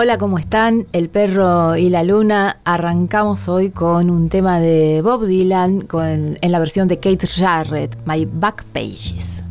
Hola, ¿cómo están? El perro y la luna. Arrancamos hoy con un tema de Bob Dylan en la versión de Kate Jarrett, My Back Pages.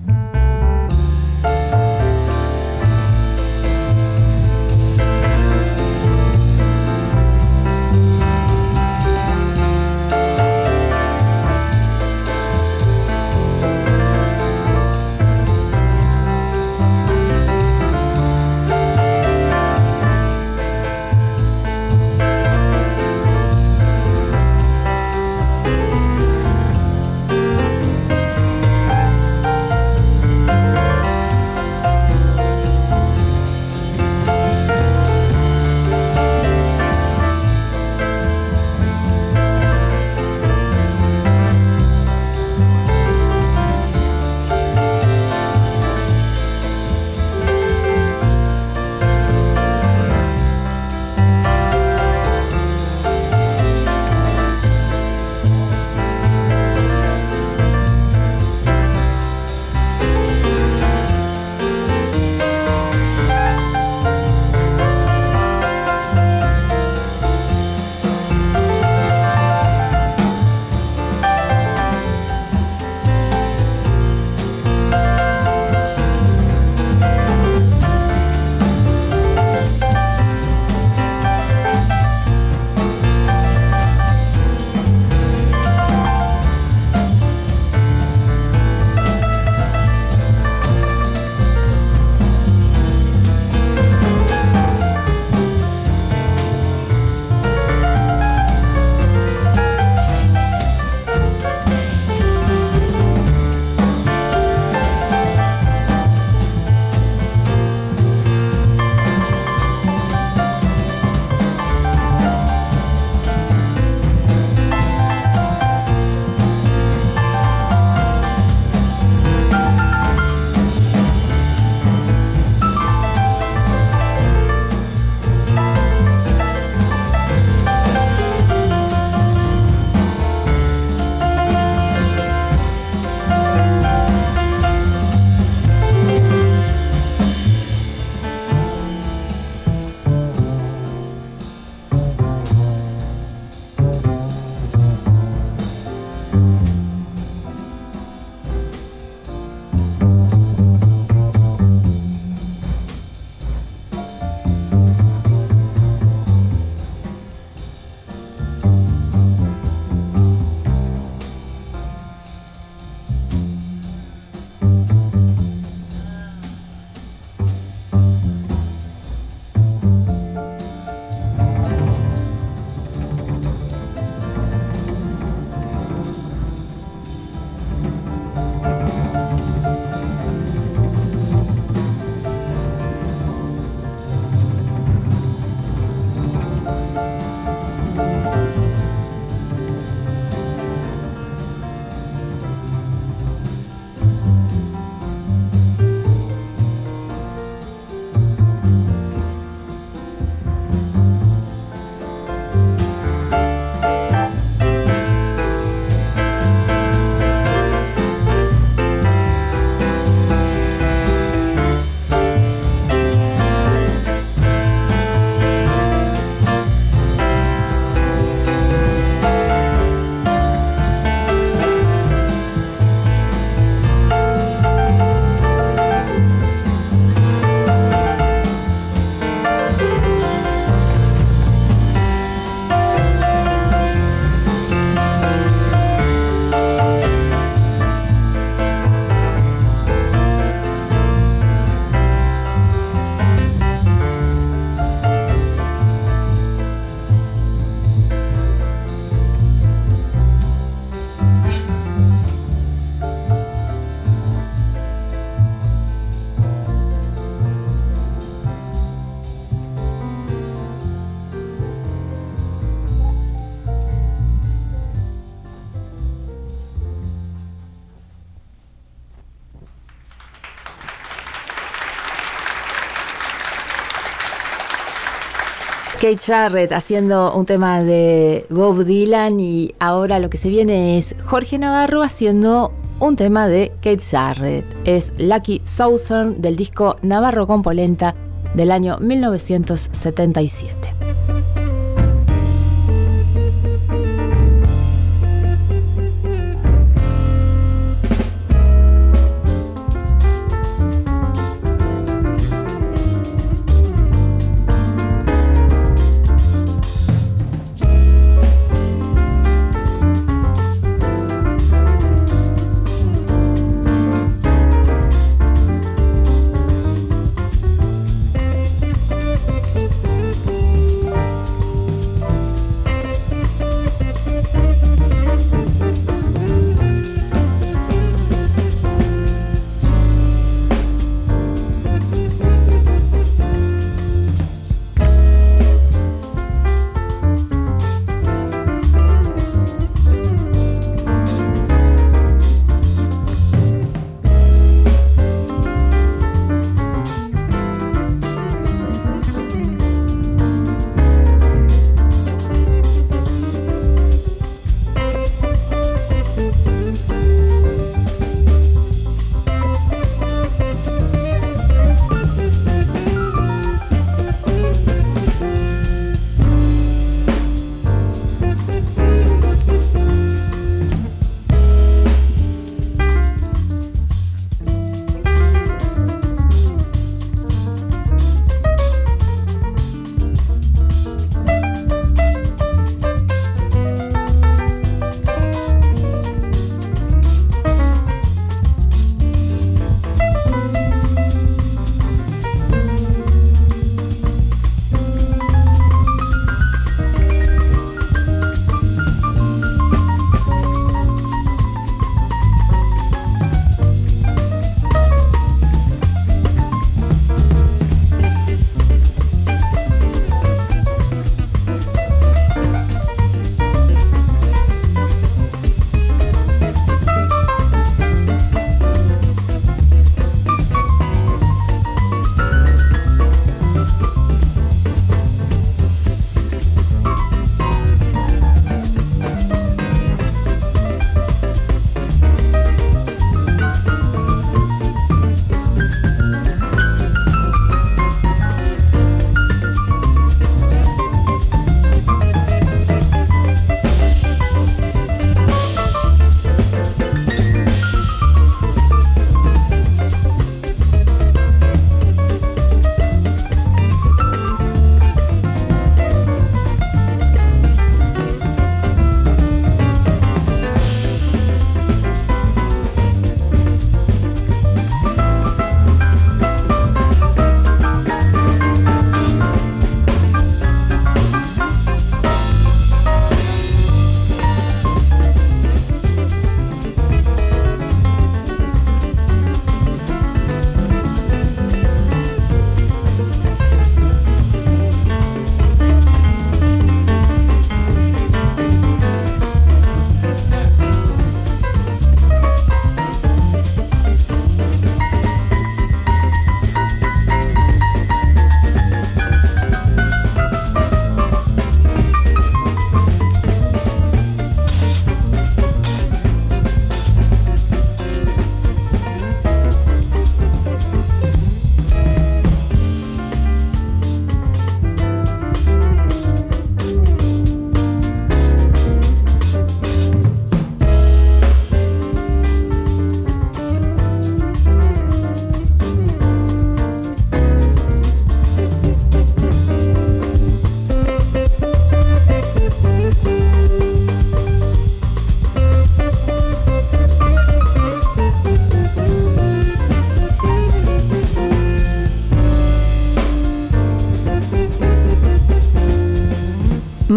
Kate Jarrett haciendo un tema de Bob Dylan y ahora lo que se viene es Jorge Navarro haciendo un tema de Kate Jarrett. Es Lucky Southern del disco Navarro con Polenta del año 1977.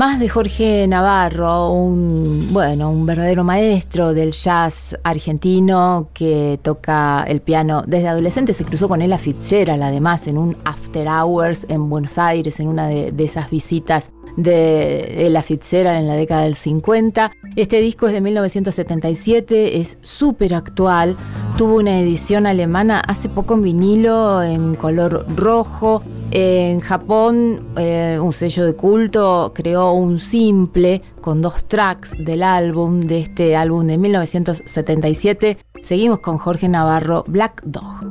Más de Jorge Navarro, un bueno, un verdadero maestro del jazz argentino que toca el piano desde adolescente. Se cruzó con él a Fitzgerald, además, en un after hours en Buenos Aires, en una de, esas visitas de, la Fitzgerald en la década del 50. Este disco es de 1977, es súper actual. Tuvo una edición alemana hace poco en vinilo en color rojo En Japón, eh, un sello de culto creó un simple con dos tracks del álbum, de este álbum de 1977. Seguimos con Jorge Navarro, Black Dog.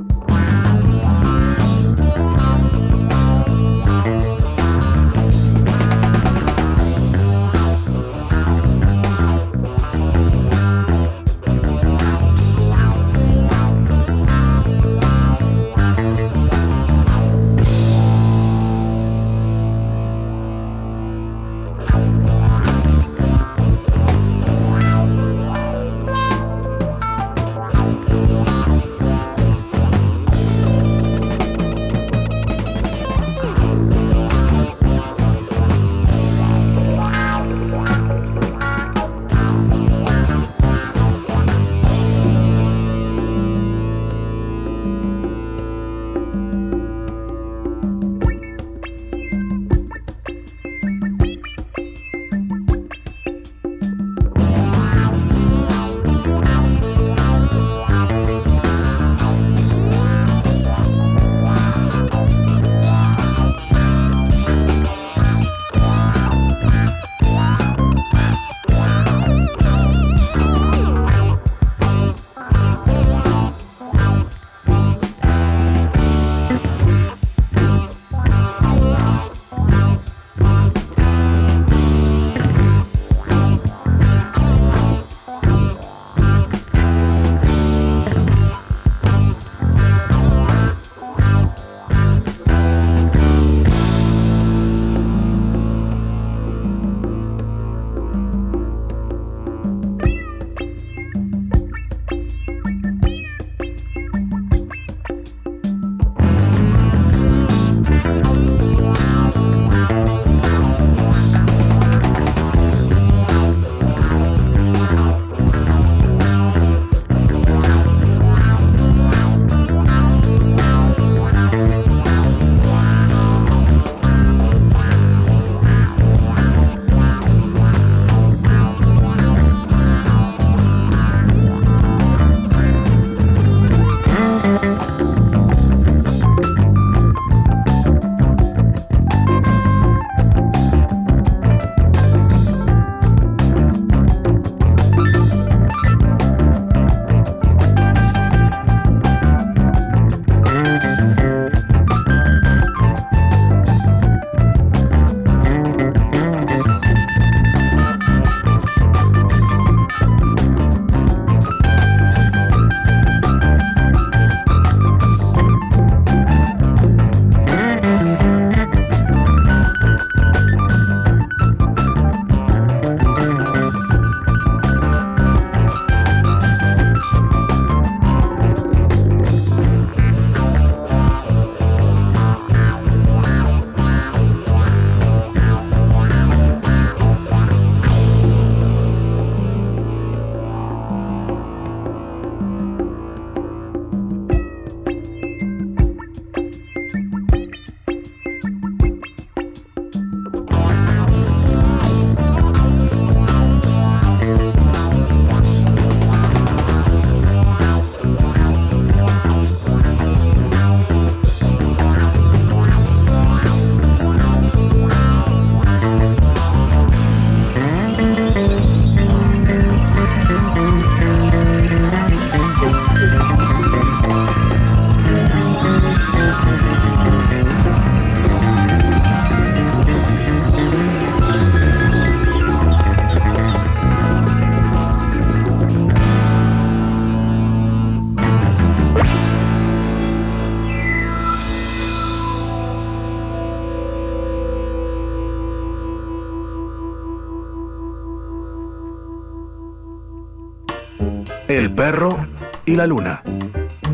Perro y la luna.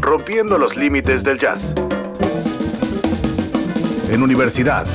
Rompiendo los límites del jazz. En universidad.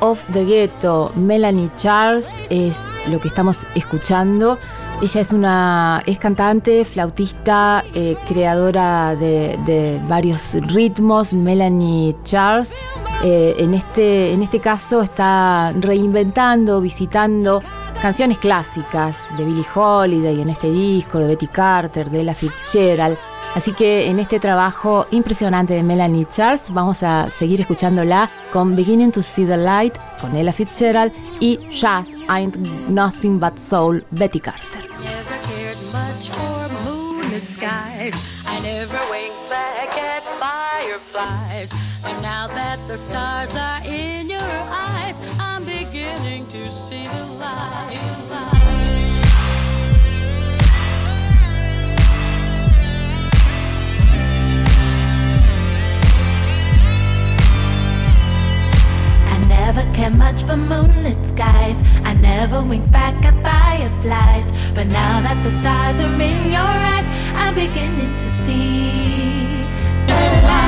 Of the Ghetto, Melanie Charles, es lo que estamos escuchando. Ella es una es cantante, flautista, eh, creadora de, de varios ritmos. Melanie Charles, eh, en, este, en este caso, está reinventando, visitando canciones clásicas de Billie Holiday en este disco, de Betty Carter, de Ella Fitzgerald. Así que en este trabajo impresionante de Melanie Charles vamos a seguir escuchándola con Beginning to See the Light con Ella Fitzgerald y Jazz Ain't Nothing But Soul Betty Carter. now that the stars are in your eyes, I'm beginning to see the. Never cared much for moonlit skies. I never winked back at fireflies. But now that the stars are in your eyes, I'm beginning to see saxophone, rhythm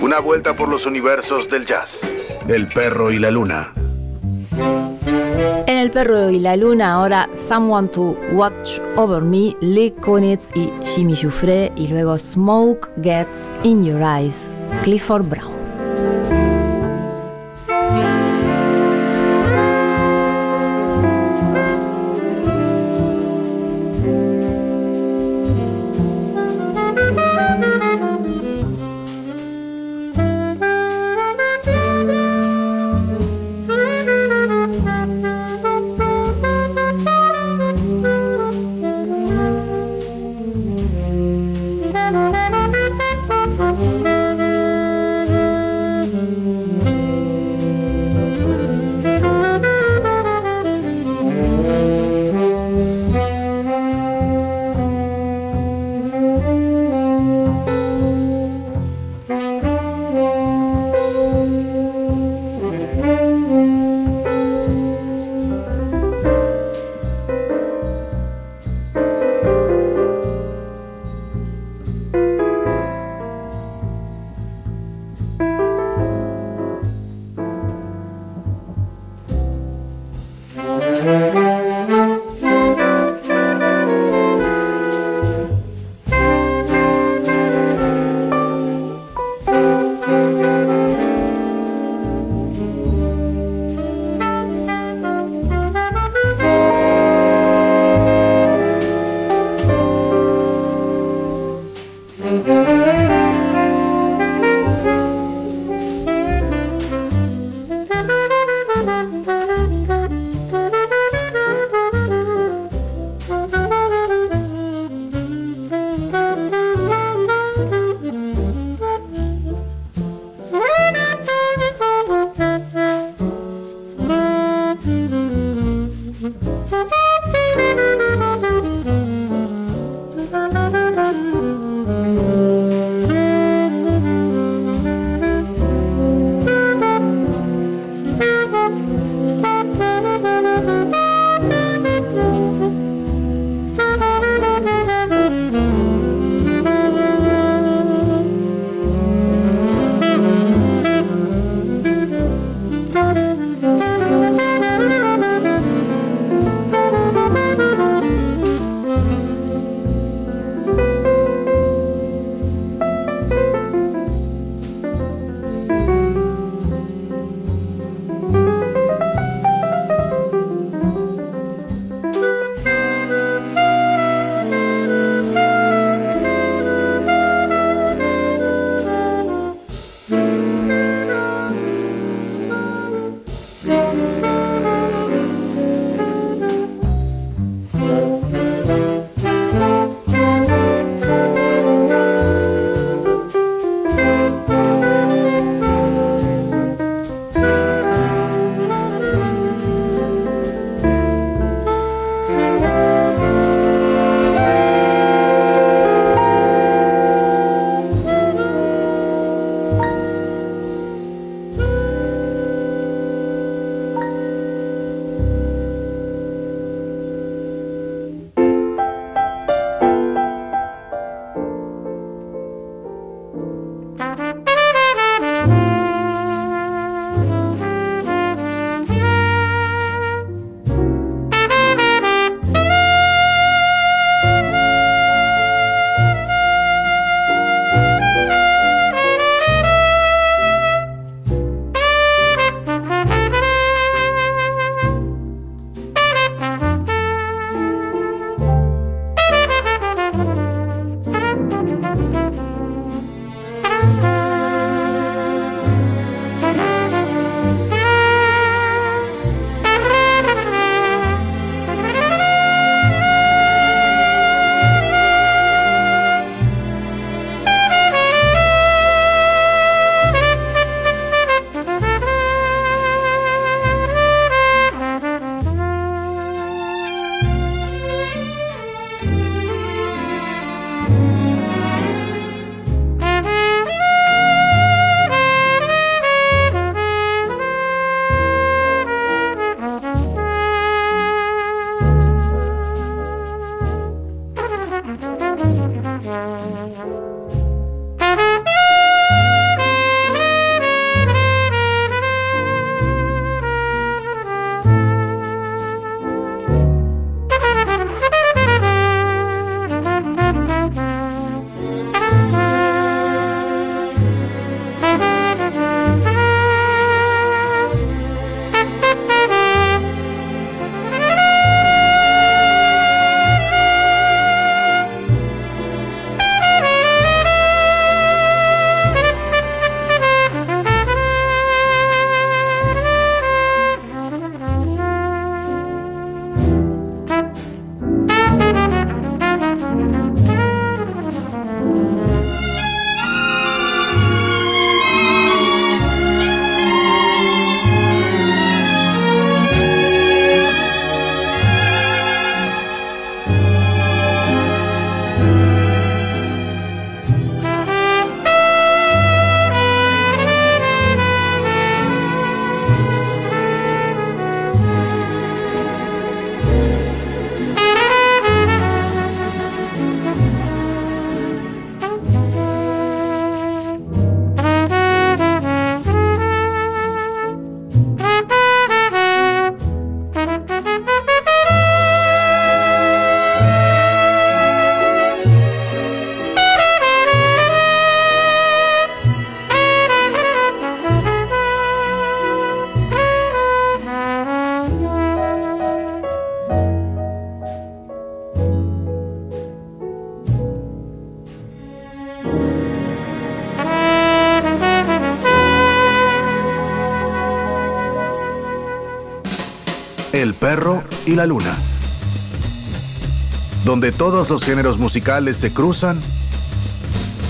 Una vuelta por los universos del jazz. El perro y la luna. En El perro y la luna ahora Someone to Watch Over Me, Lee Kunitz y Jimmy Jouffret y luego Smoke Gets in Your Eyes, Clifford Brown. y la luna, donde todos los géneros musicales se cruzan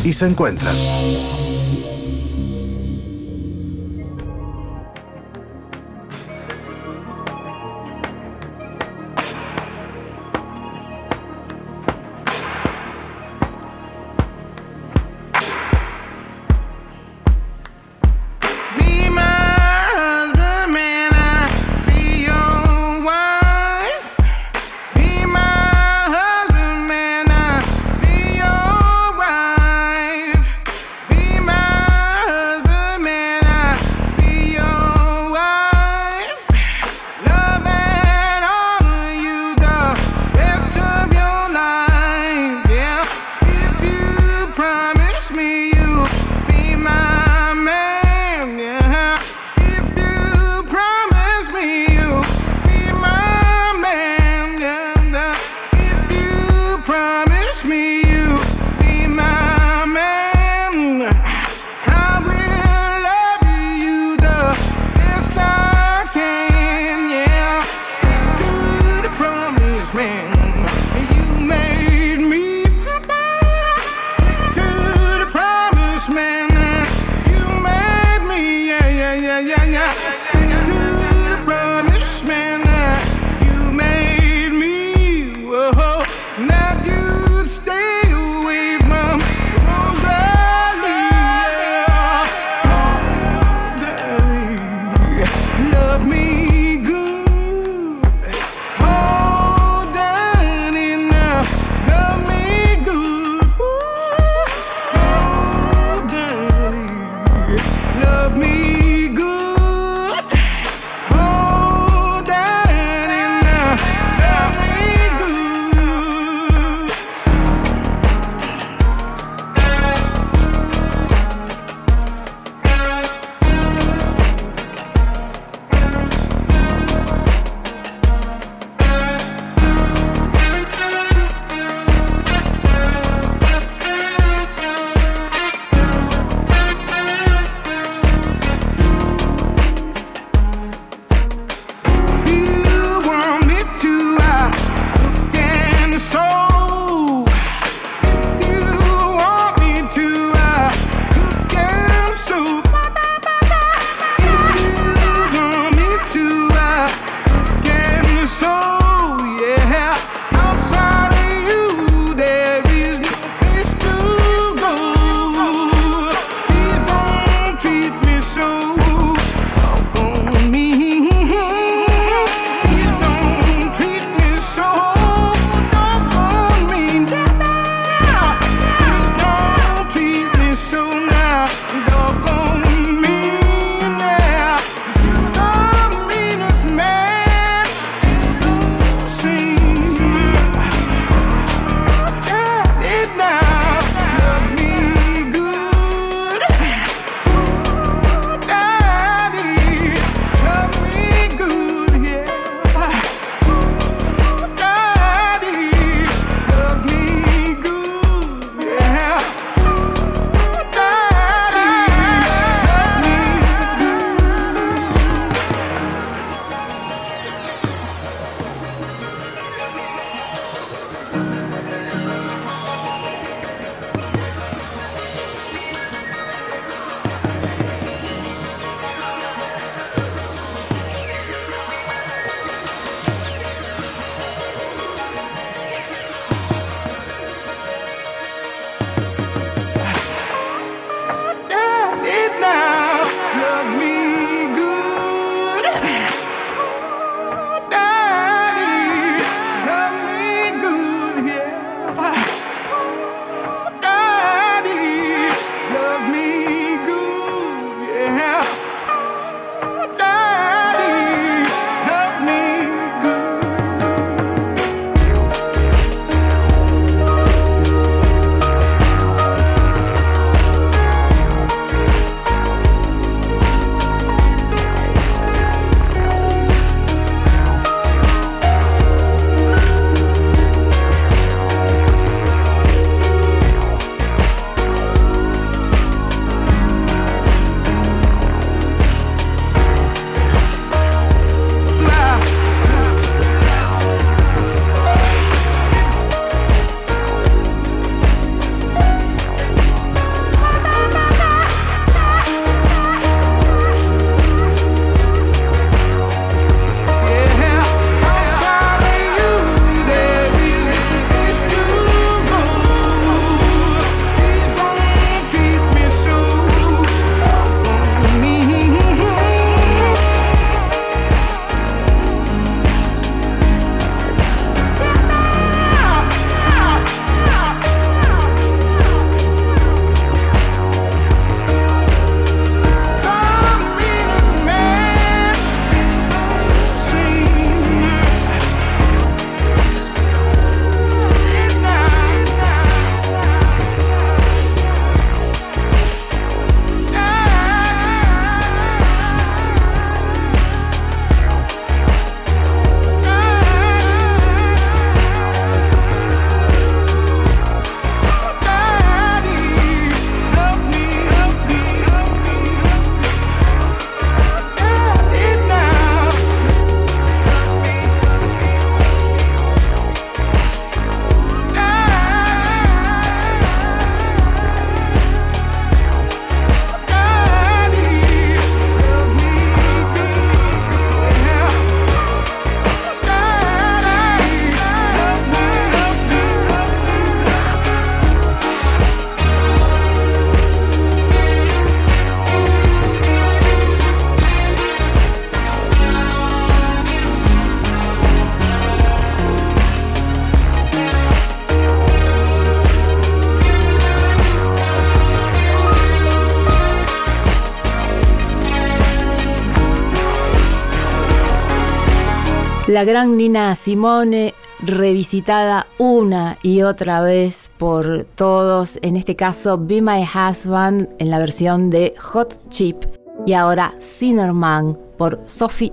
y se encuentran. la gran Nina Simone, revisitada una y otra vez por todos, en este caso Be My Husband en la versión de Hot Chip y ahora Sinnerman por Sophie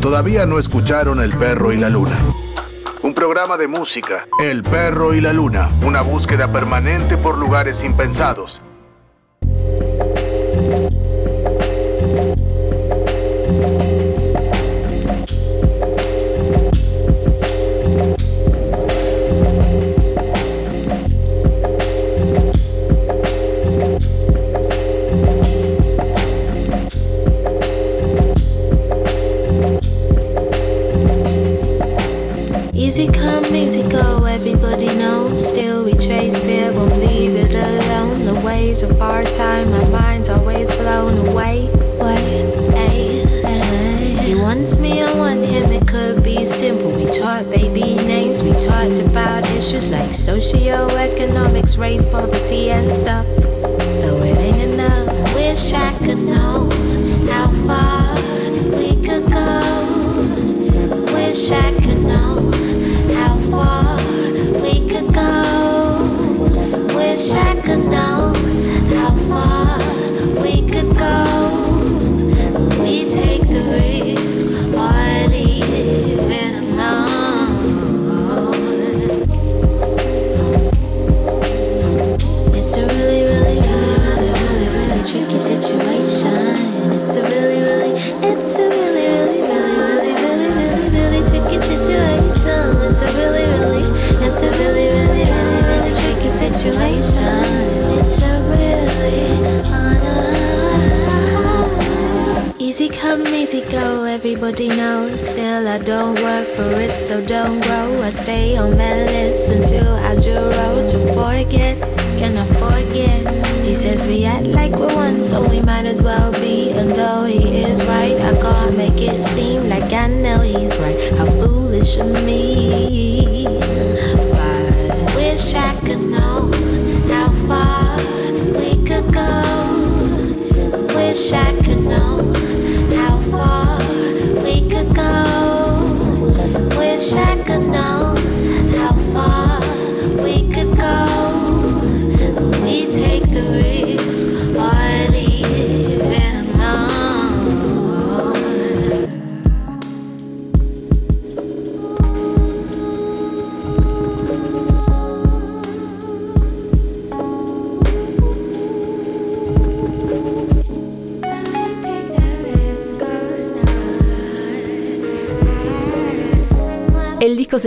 Todavía no escucharon El perro y la luna. Un programa de música. El perro y la luna. Una búsqueda permanente por lugares impensados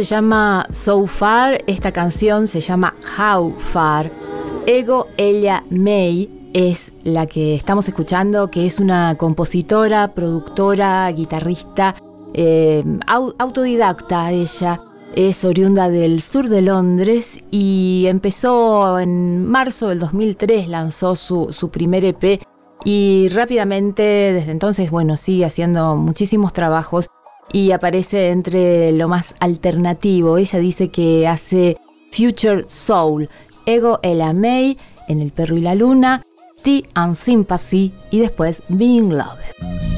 llama So Far, esta canción se llama How Far. Ego Ella May es la que estamos escuchando, que es una compositora, productora, guitarrista, eh, autodidacta ella. Es oriunda del sur de Londres y empezó en marzo del 2003, lanzó su, su primer EP y rápidamente desde entonces, bueno, sigue haciendo muchísimos trabajos y aparece entre lo más alternativo. Ella dice que hace Future Soul, Ego el May, En el Perro y la Luna, Tea and Sympathy y después Being Loved.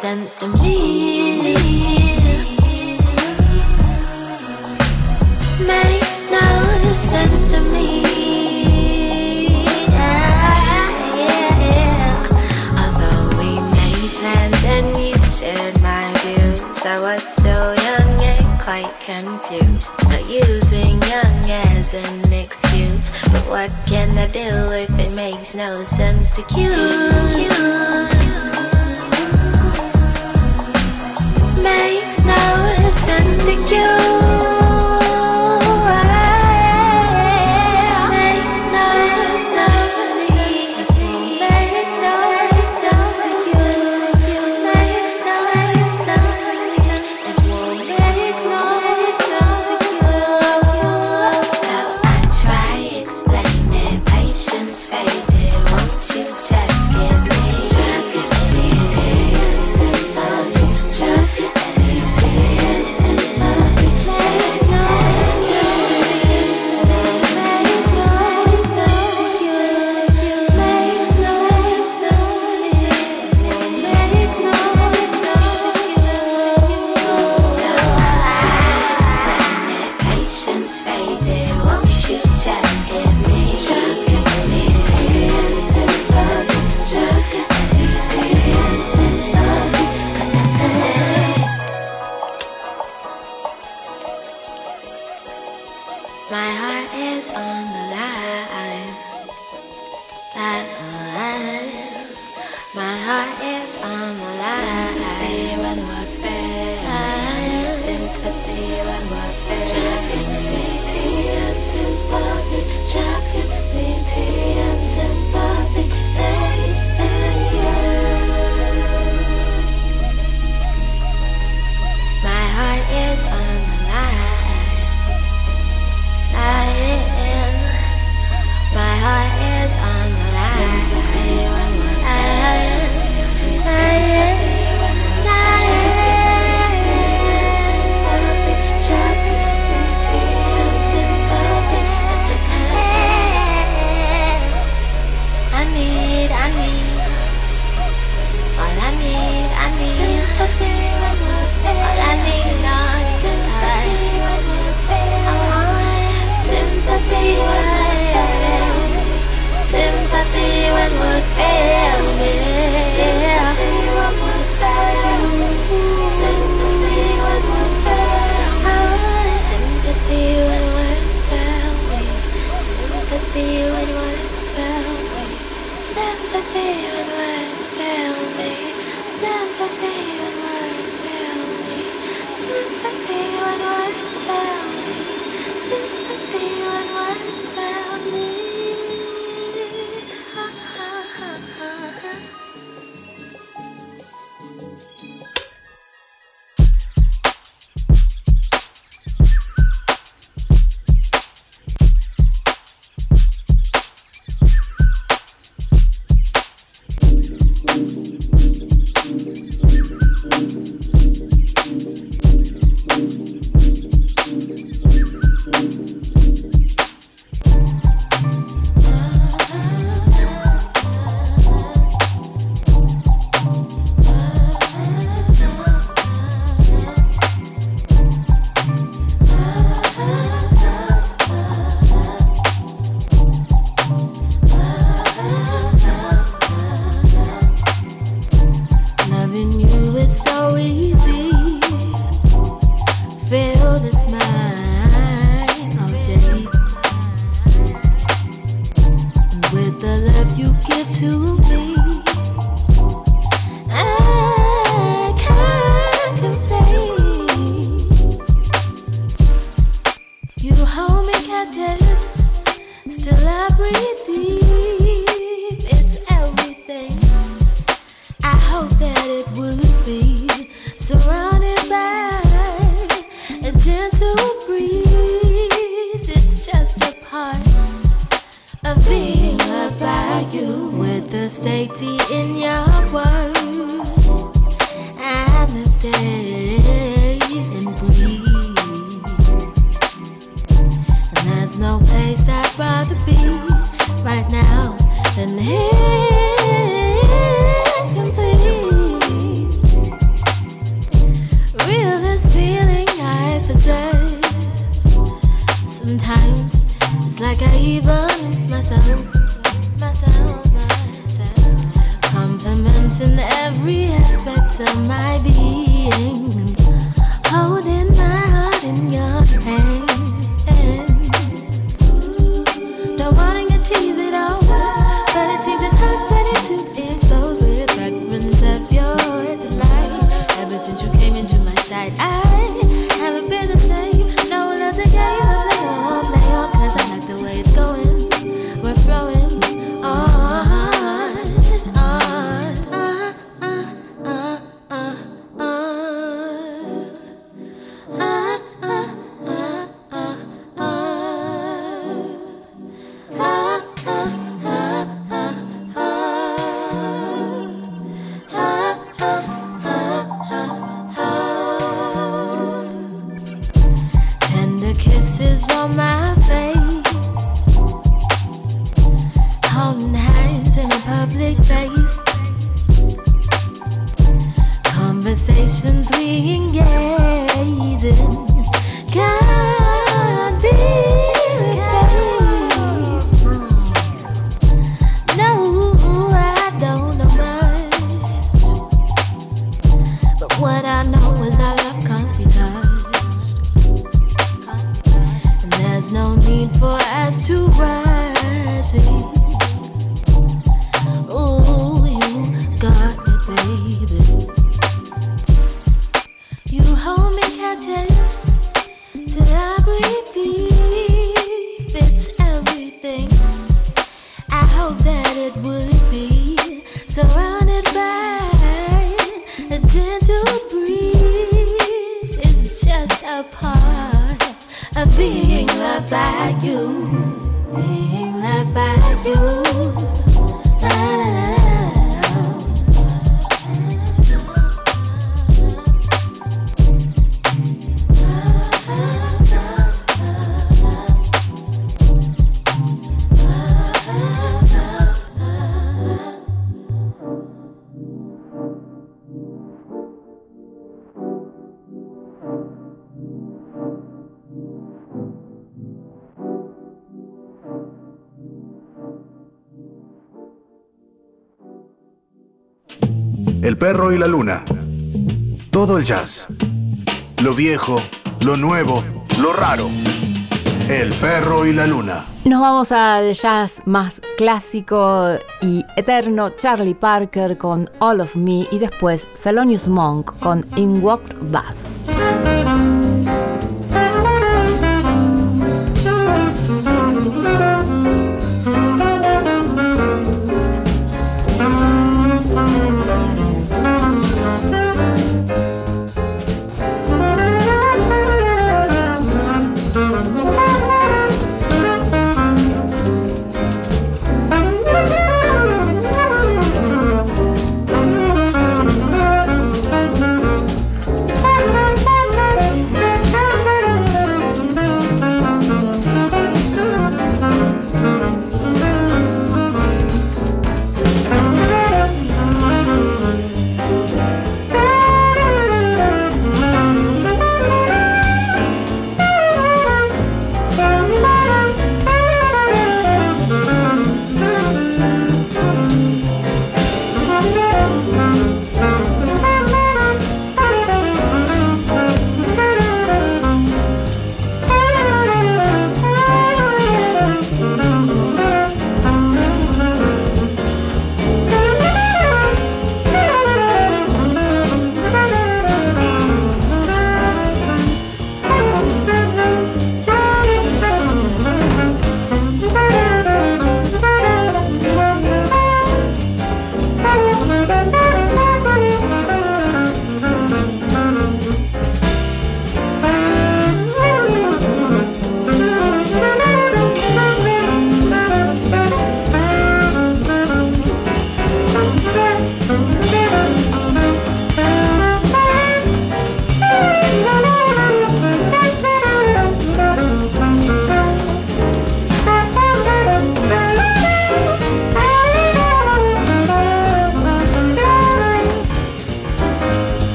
sensed and Lo viejo, lo nuevo, lo raro. El perro y la luna. Nos vamos al jazz más clásico y eterno, Charlie Parker con All of Me y después Thelonious Monk con In Walked Bath.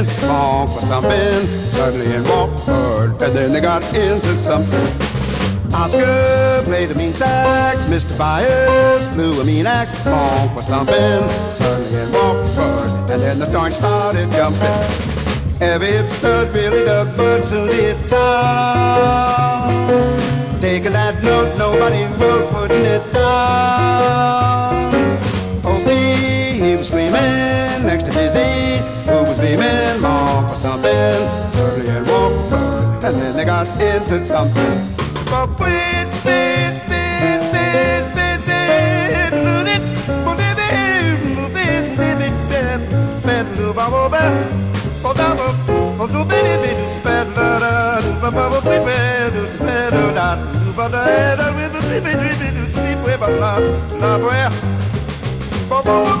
in, long for something. Suddenly in walked Bird, and then they got into something. Oscar played a mean sax, Mr. Byers blew a mean axe, Bonk for something, suddenly in walked Bird, and then the starch started jumping. Every hipster really dug Bird soon did town. Taking that note, nobody will putting it down. Into something. But Oh, oh,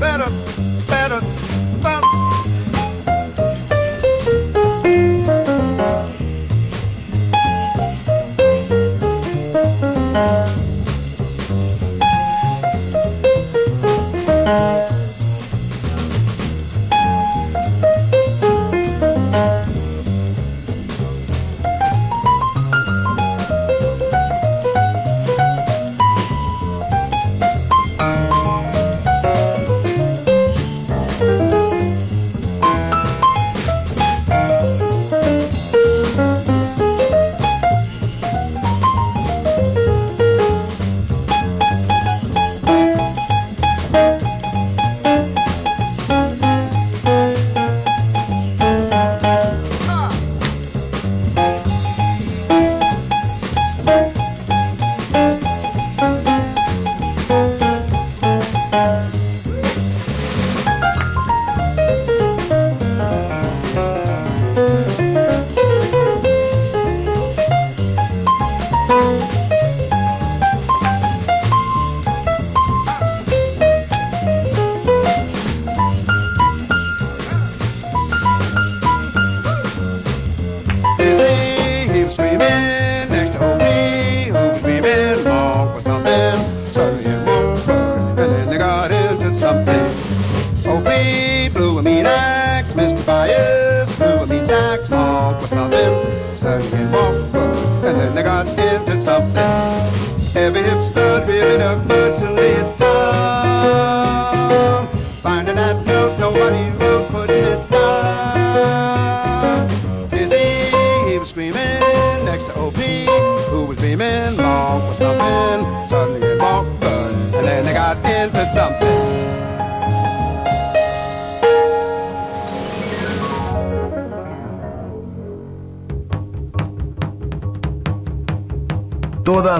better, up.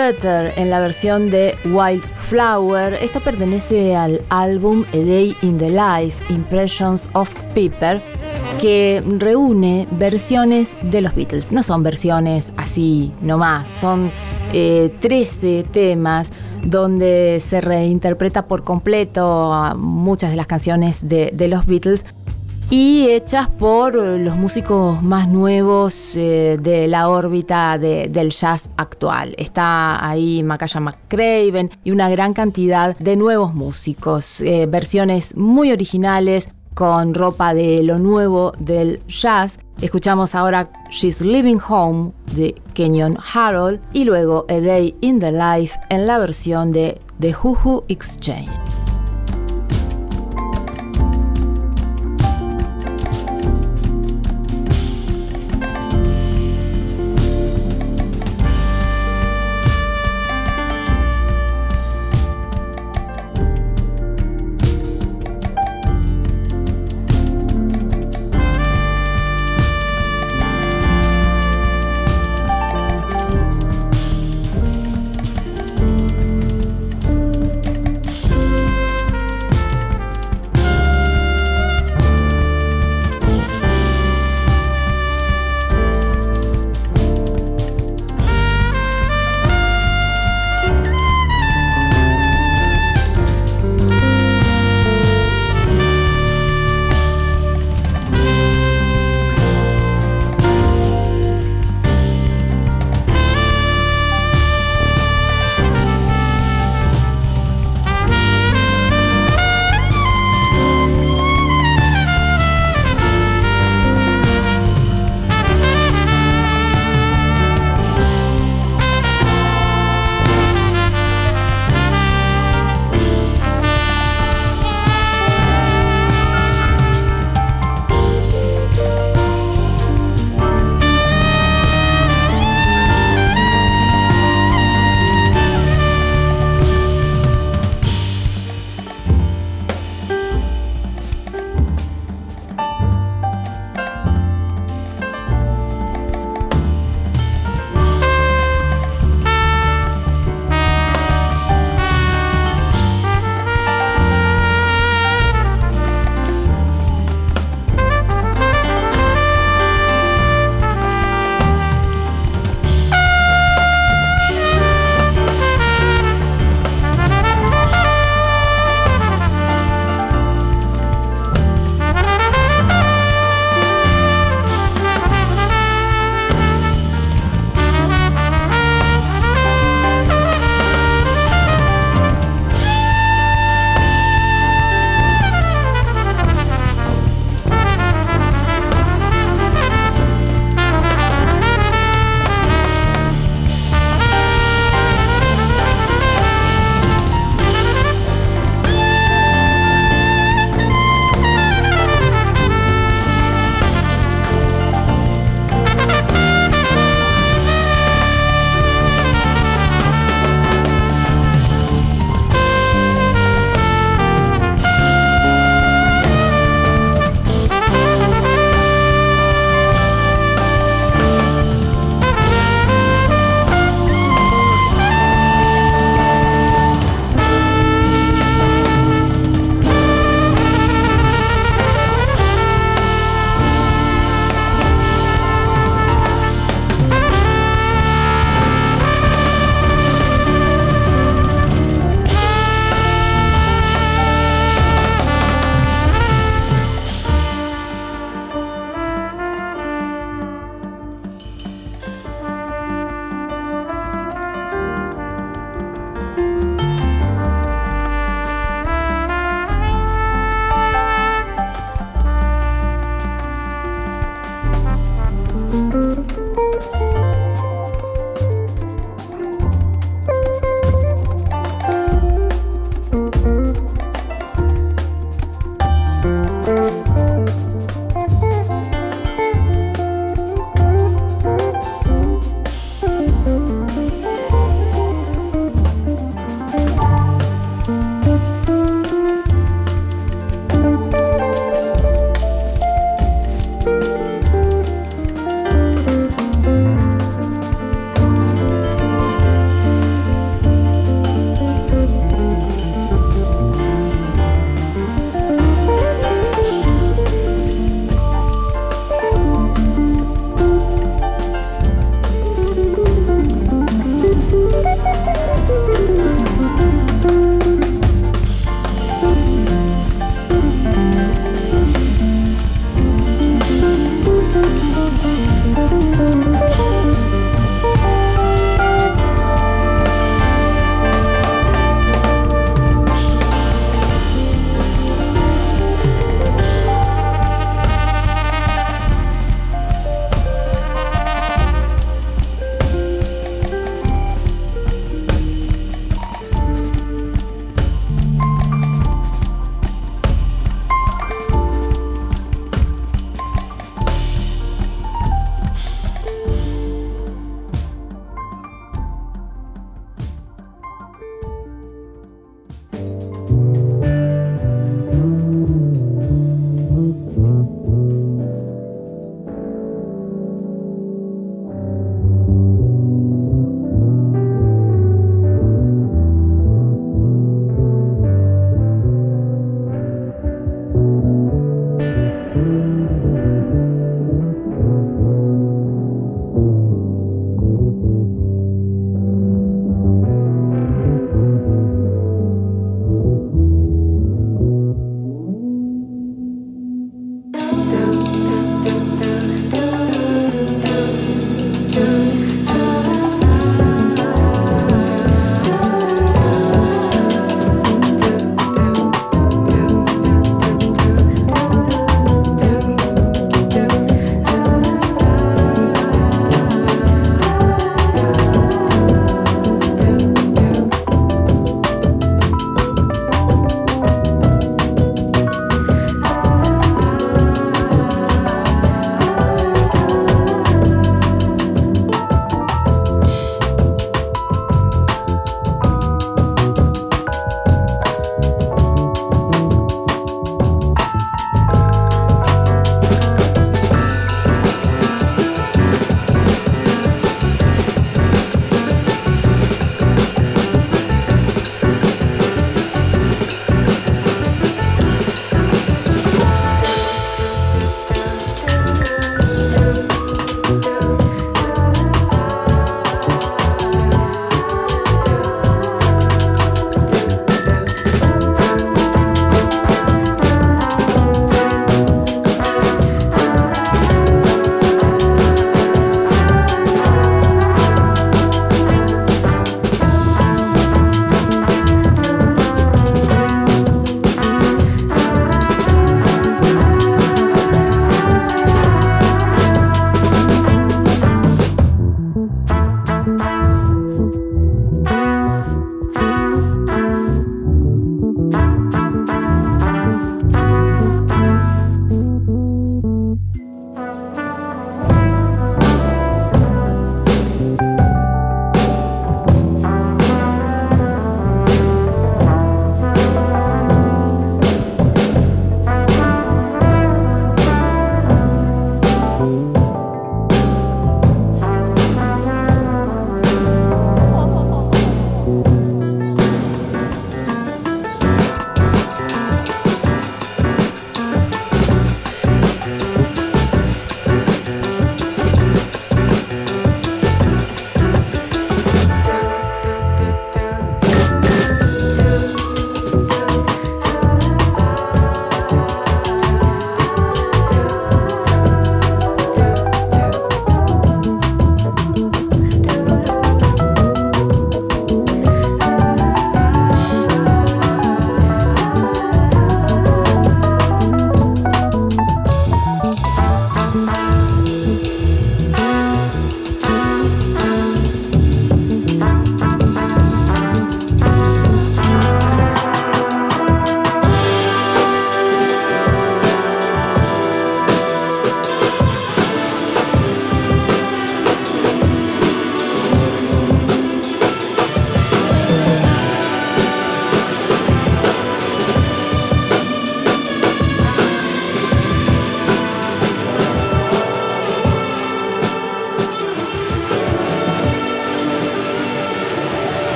Better en la versión de Wildflower. Esto pertenece al álbum A Day in the Life, Impressions of Piper, que reúne versiones de los Beatles. No son versiones así nomás, son eh, 13 temas donde se reinterpreta por completo muchas de las canciones de los Beatles y hechas por los músicos más nuevos eh, de la órbita de- del jazz actual. Está ahí Macaya McCraven y una gran cantidad de nuevos músicos, eh, versiones muy originales con ropa de lo nuevo del jazz. Escuchamos ahora She's Living Home de Kenyon Harold y luego A Day in the Life en la versión de The Who Exchange.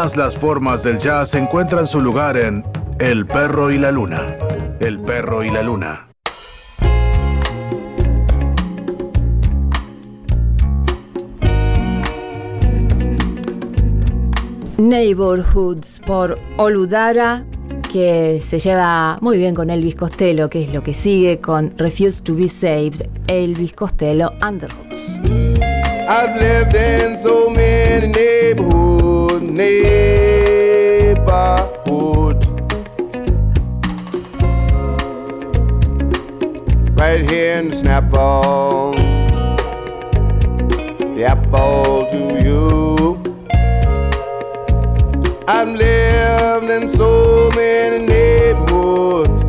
Todas las formas del jazz encuentran su lugar en El perro y la luna. El perro y la luna. Neighborhoods por Oludara, que se lleva muy bien con Elvis Costello, que es lo que sigue con Refuse to be Saved, Elvis Costello and the Roots. I've lived in so many neighborhoods, neighborhood. Right here in the Snap-on, the apple to you. I've lived in so many neighborhoods.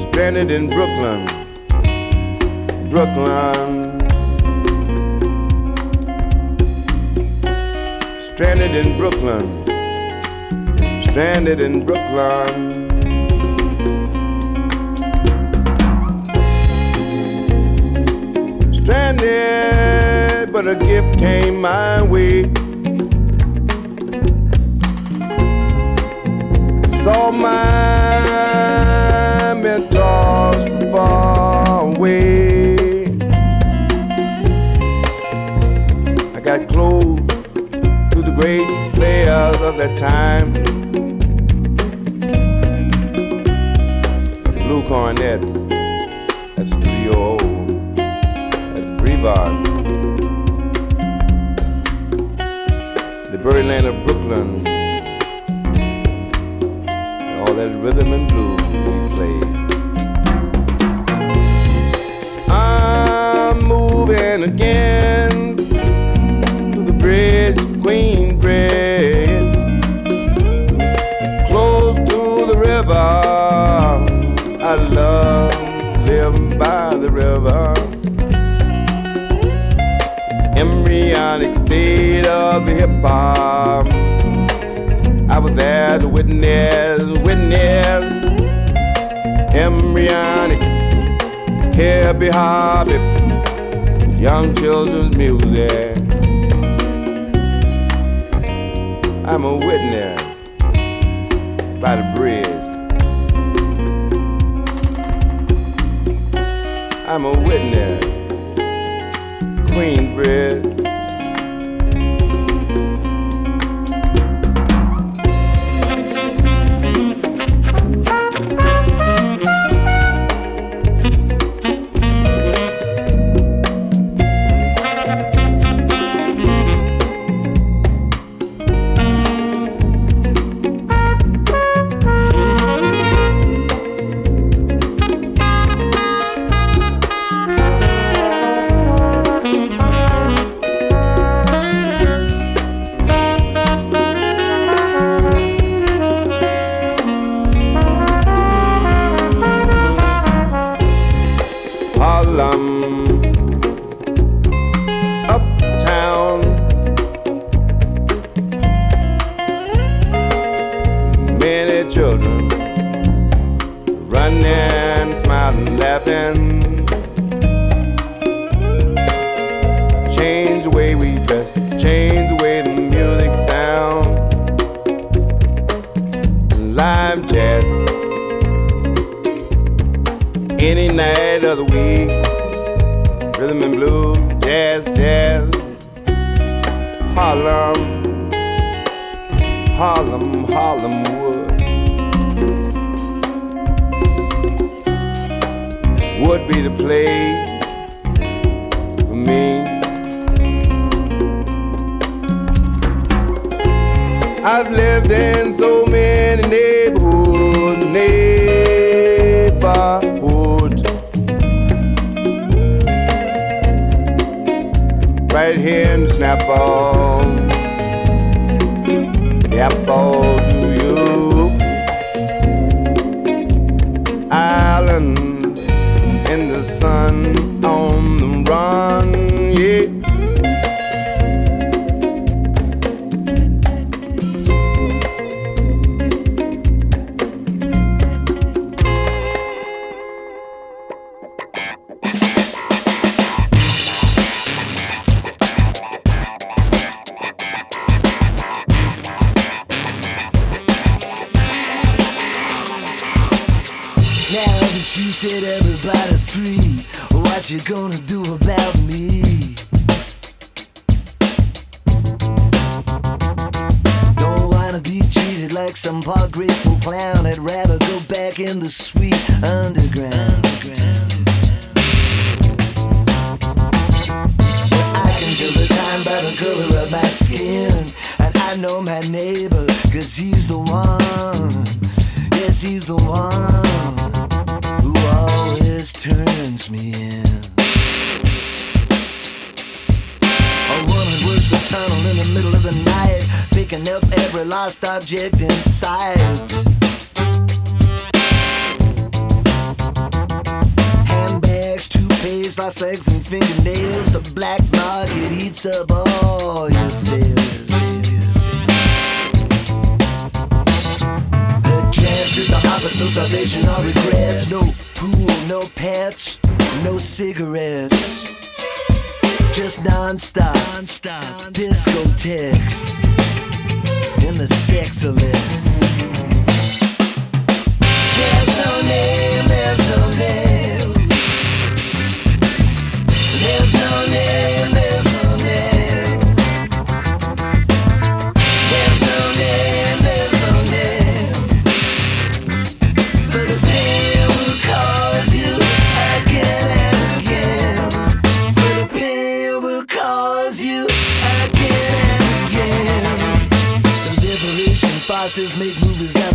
Stranded in Brooklyn. Brooklyn. Stranded in Brooklyn. Stranded in Brooklyn. Stranded, but a gift came my way. Saw my mentors from far away. I got close of that time. Blue Cornet at Studio O, at Brevard. The Birdland of Brooklyn all that rhythm and blues of hip hop. I was there to witness, witness embryonic hippie hobby, young children's music. I'm a witness by the bridge. I'm a witness, Queensbridge. Harlem,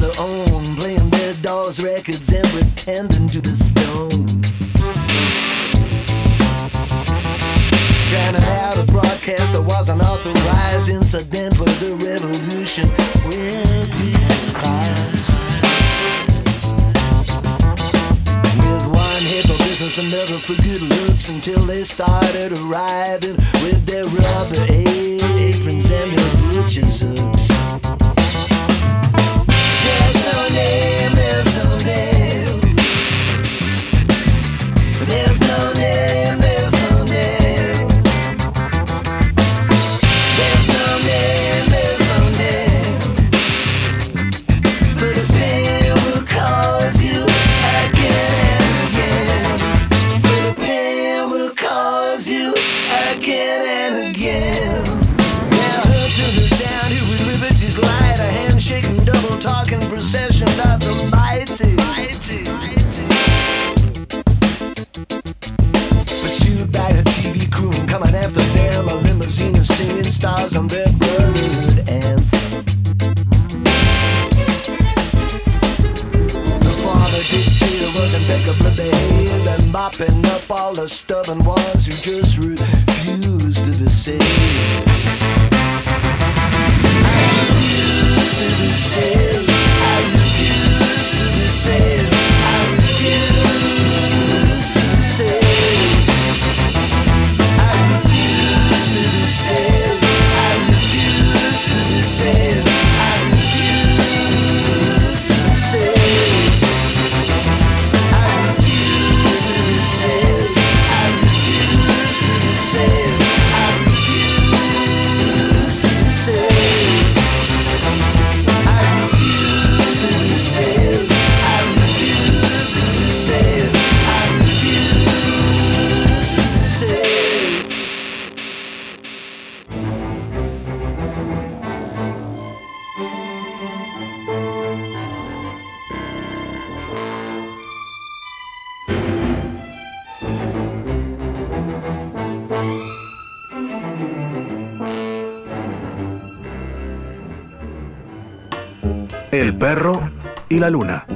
their own, playing their dolls' records and pretending to the stone. to have a broadcast that was an authorized incident for the revolution With one hit for business, another for good looks until they started arriving with their rubber aprons and their butcher's hooks. escolher. A stubborn one. la luna.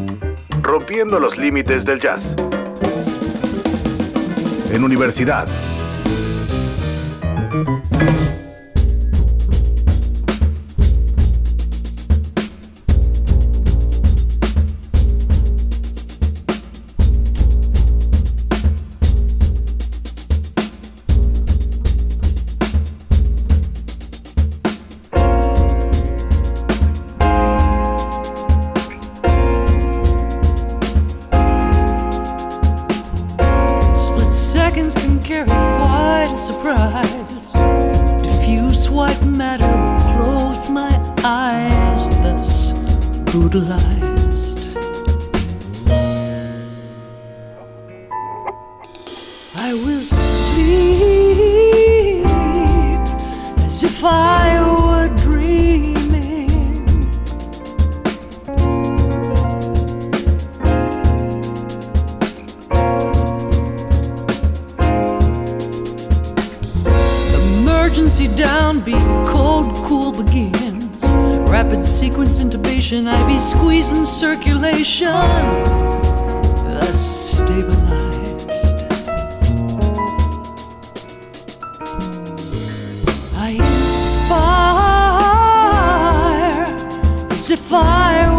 Rompiendo los límites del jazz. En universidad sequence intubation, IV squeeze and circulation. Thus stabilized. I inspire as if I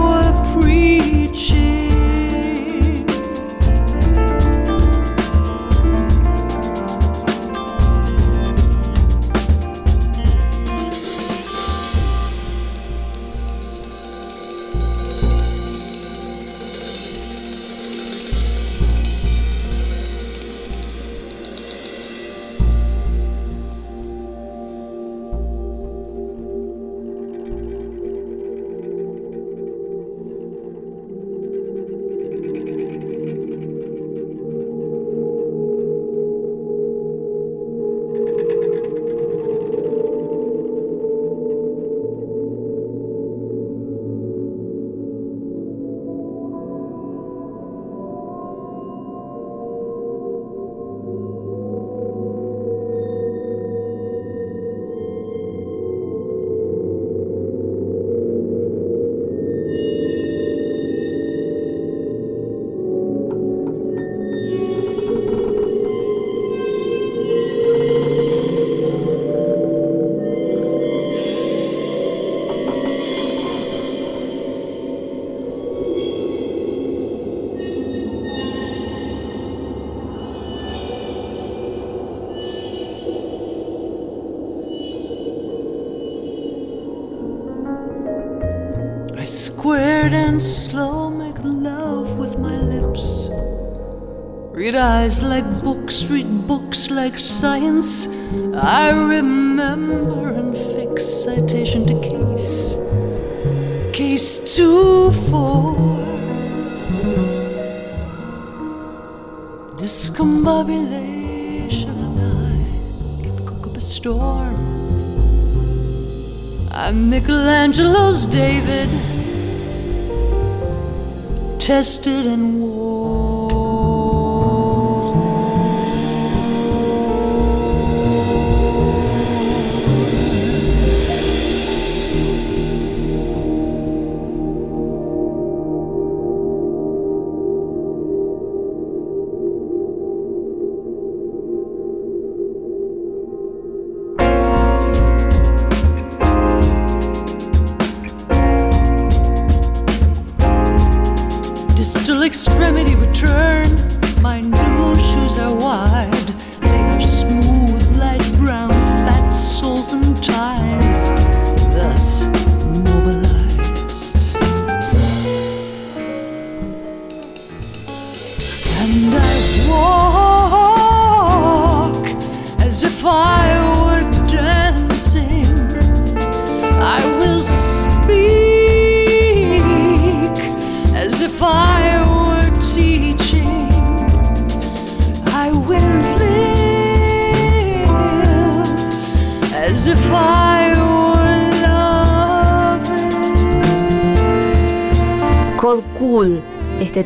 Michelangelo's David, tested and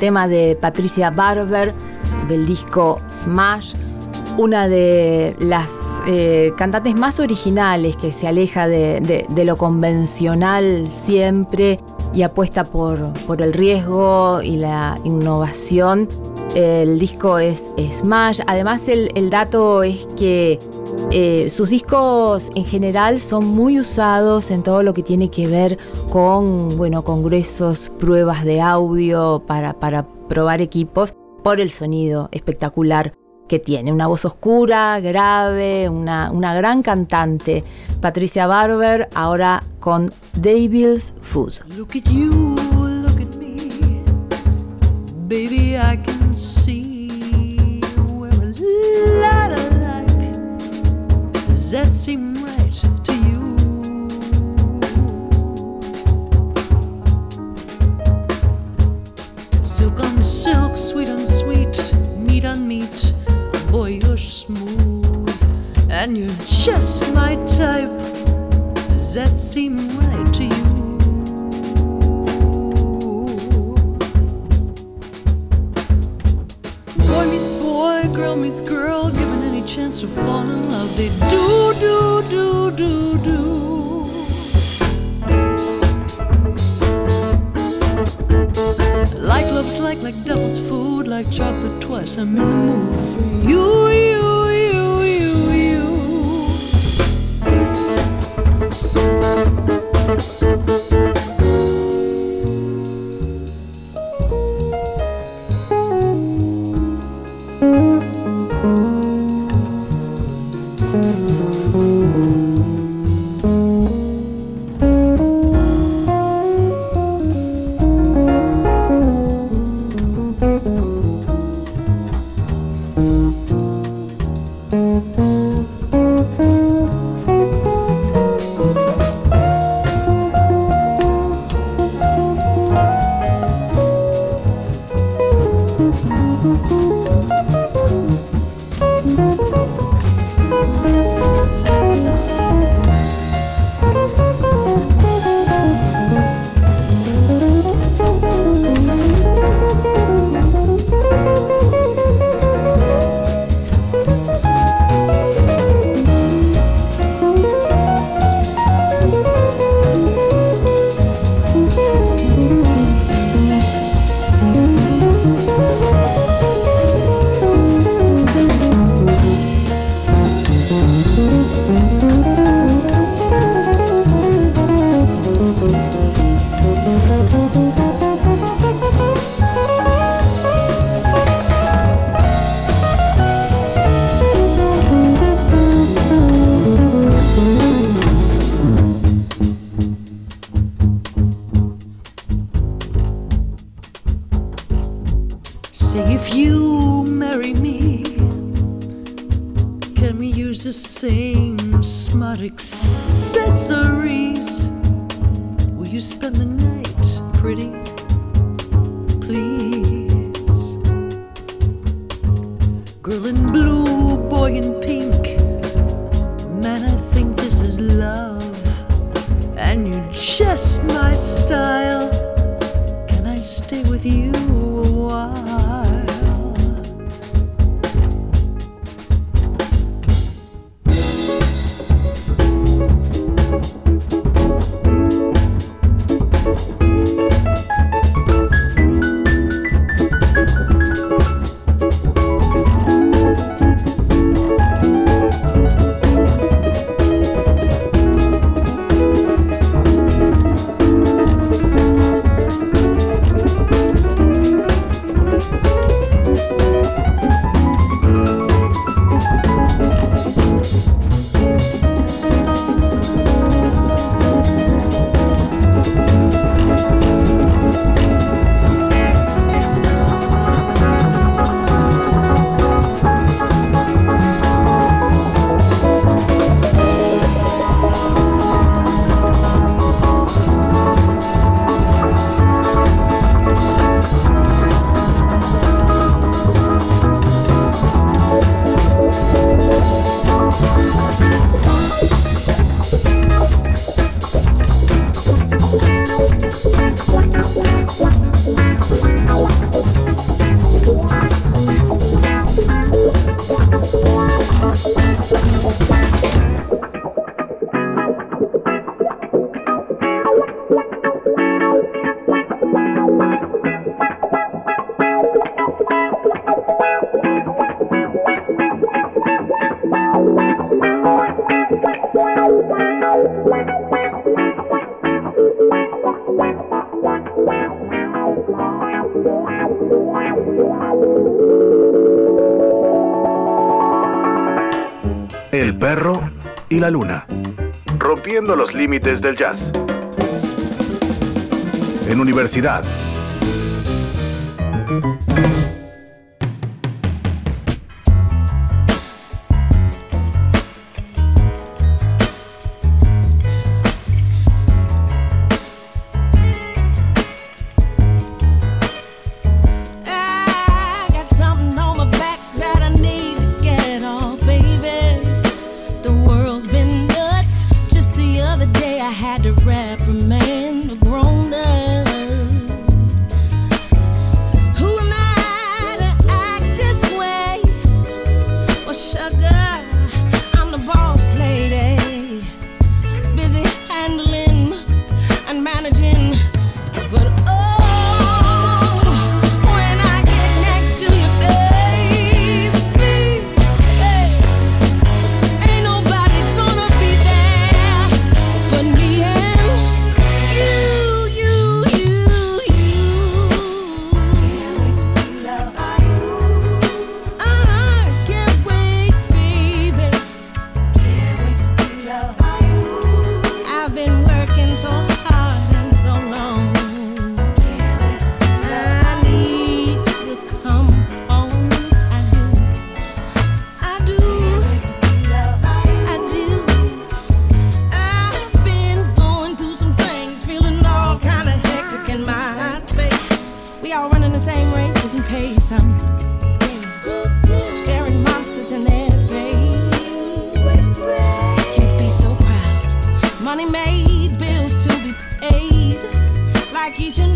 tema de Patricia Barber del disco Smash, una de las eh, cantantes más originales que se aleja de, de- lo convencional siempre y apuesta por, por el riesgo y la innovación. El disco es Smash. Además, el, el dato es que eh, sus discos en general son muy usados en todo lo que tiene que ver con bueno, congresos, pruebas de audio para, para probar equipos por el sonido espectacular que tiene. Una voz oscura, grave, una, una gran cantante. Patricia Barber, ahora con Devil's Food. Look at you. Baby, I can see where a lot alike. Does that seem right to you? Silk on silk, sweet on sweet, meat on meat. Boy, you're smooth, and you're just my type. Does that seem right to you? Girl meets girl, given any chance to fall in love, they do, do, do, do, do. Like love's like, like devil's food, like chocolate twice. I'm in the mood for you, you, y la luna. Rompiendo los límites del jazz. En universidad. like each and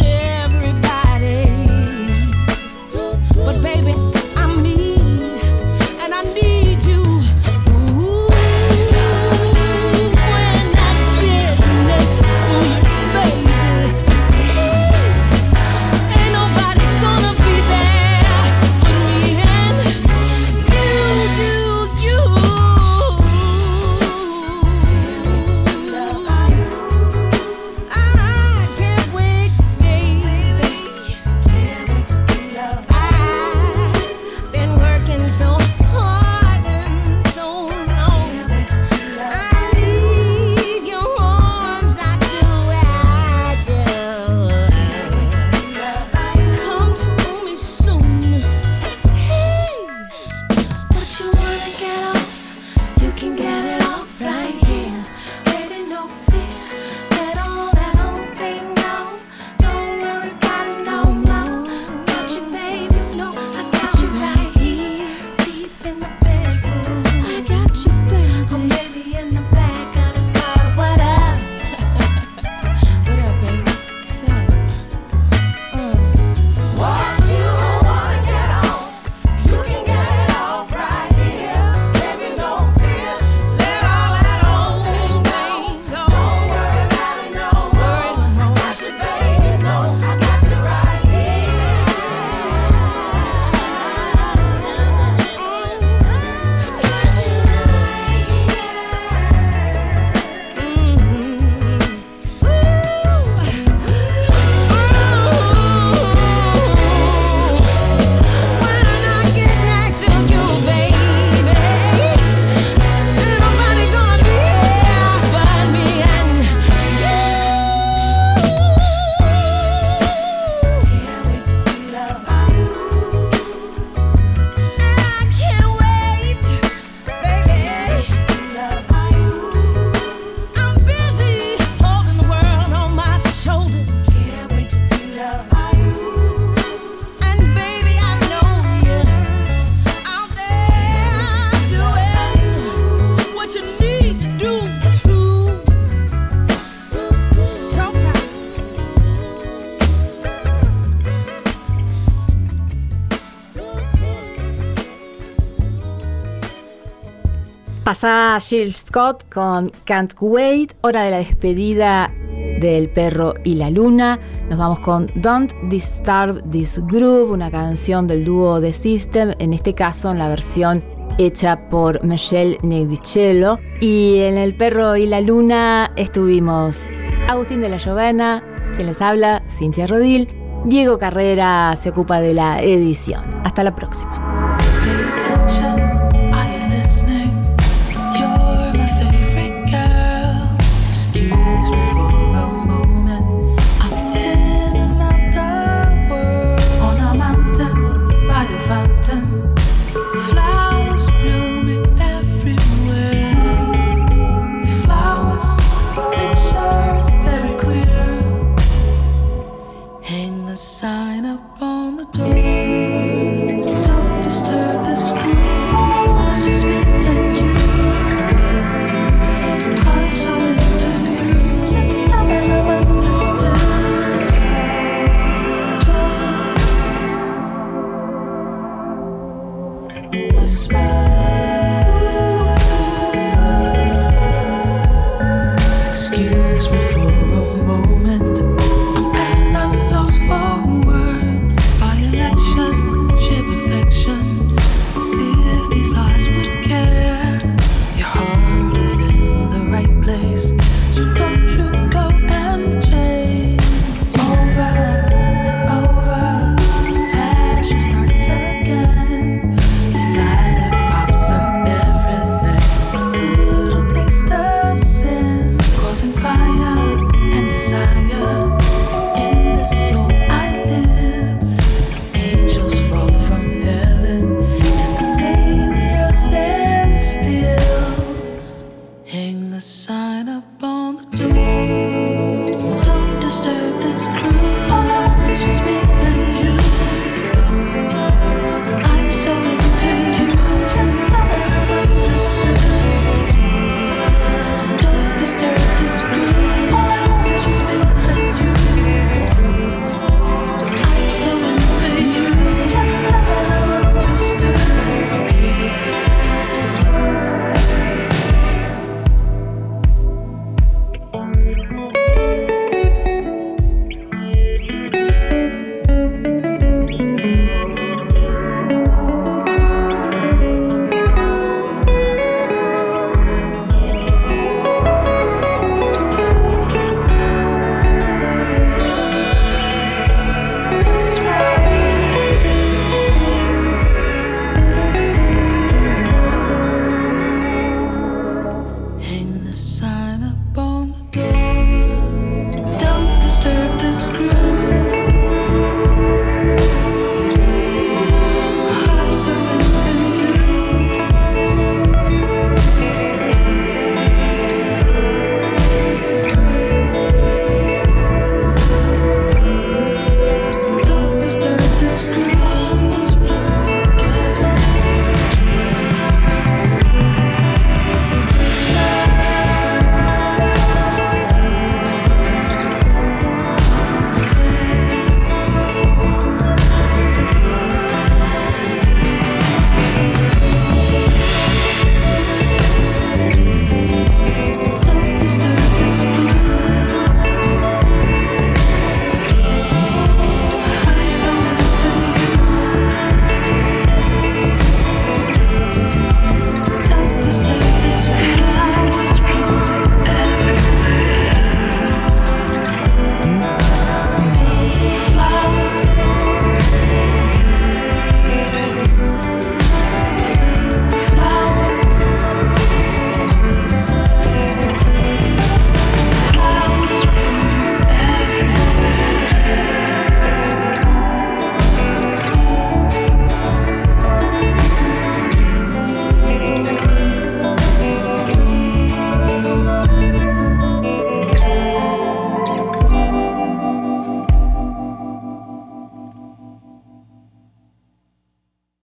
pasada Jill Scott con Can't Wait, hora de la despedida del perro y la luna. Nos vamos con Don't Disturb This Groove, una canción del dúo The System, en este caso en la versión hecha por Michelle Negricello. Y en El perro y la luna estuvimos Agustín de la Llovena, quien les habla, Cintia Rodil. Diego Carrera se ocupa de la edición. Hasta la próxima.